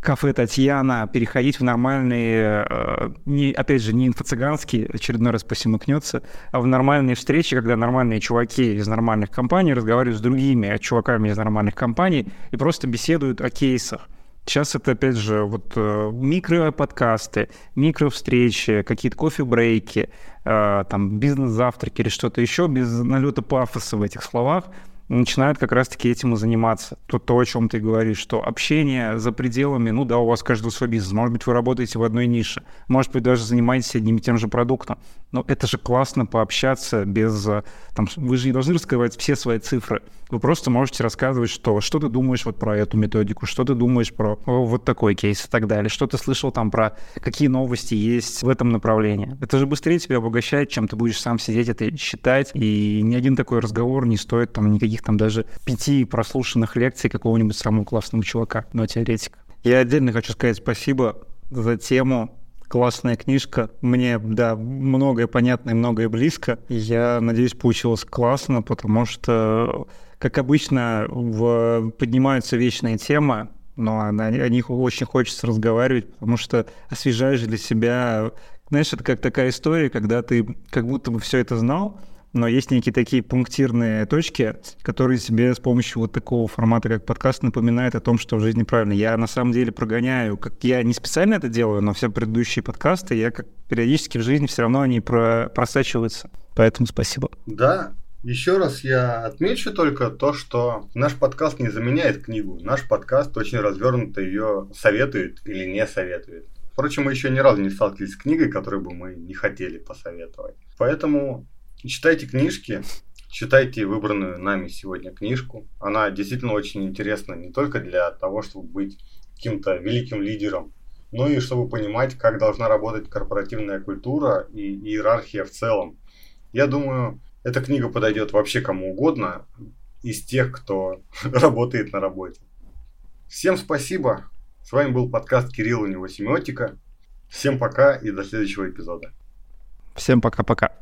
кафе Татьяна переходить в нормальные, э, не, опять же, не инфо-цыганские, очередной раз посимыкнется, а в нормальные встречи, когда нормальные чуваки из нормальных компаний разговаривают с другими чуваками из нормальных компаний и просто беседуют о кейсах. Сейчас это, опять же, вот э, микро-подкасты, микро-встречи, какие-то кофе-брейки, э, там, бизнес-завтраки или что-то еще без налета пафоса в этих словах – начинают как раз-таки этим и заниматься. То, то, о чем ты говоришь, что общение за пределами, ну да, у вас каждый свой бизнес, может быть, вы работаете в одной нише, может быть, даже занимаетесь одним и тем же продуктом, но это же классно пообщаться без, э, там, вы же не должны раскрывать все свои цифры, вы просто можете рассказывать, что, что ты думаешь вот про эту методику, что ты думаешь про вот такой кейс? и так далее, что ты слышал там про какие новости есть в этом направлении. Это же быстрее тебя обогащает, чем ты будешь сам сидеть это считать, и ни один такой разговор не стоит там никаких там даже пяти прослушанных лекций какого-нибудь самого классного чувака, но теоретика. Я отдельно хочу сказать спасибо за тему, классная книжка. Мне, да, многое понятно и многое близко. Я надеюсь, получилось классно, потому что как обычно, в... поднимаются вечные темы, но о них очень хочется разговаривать, потому что освежаешь для себя... Знаешь, это как такая история, когда ты как будто бы все это знал, но есть некие такие пунктирные точки, которые тебе с помощью вот такого формата, как подкаст, напоминают о том, что в жизни правильно. Я на самом деле прогоняю, как я не специально это делаю, но все предыдущие подкасты, я как периодически в жизни все равно они про просачиваются. Поэтому спасибо. Да, еще раз я отмечу только то, что наш подкаст не заменяет книгу. Наш подкаст очень развернуто ее советует или не советует. Впрочем, мы еще ни разу не сталкивались с книгой, которую бы мы не хотели посоветовать. Поэтому читайте книжки, читайте выбранную нами сегодня книжку. Она действительно очень интересна не только для того, чтобы быть каким-то великим лидером, но и чтобы понимать, как должна работать корпоративная культура и иерархия в целом. Я думаю, эта книга подойдет вообще кому угодно из тех, кто <laughs> работает на работе. Всем спасибо. С вами был подкаст Кирилл у него семиотика. Всем пока и до следующего эпизода. Всем пока-пока.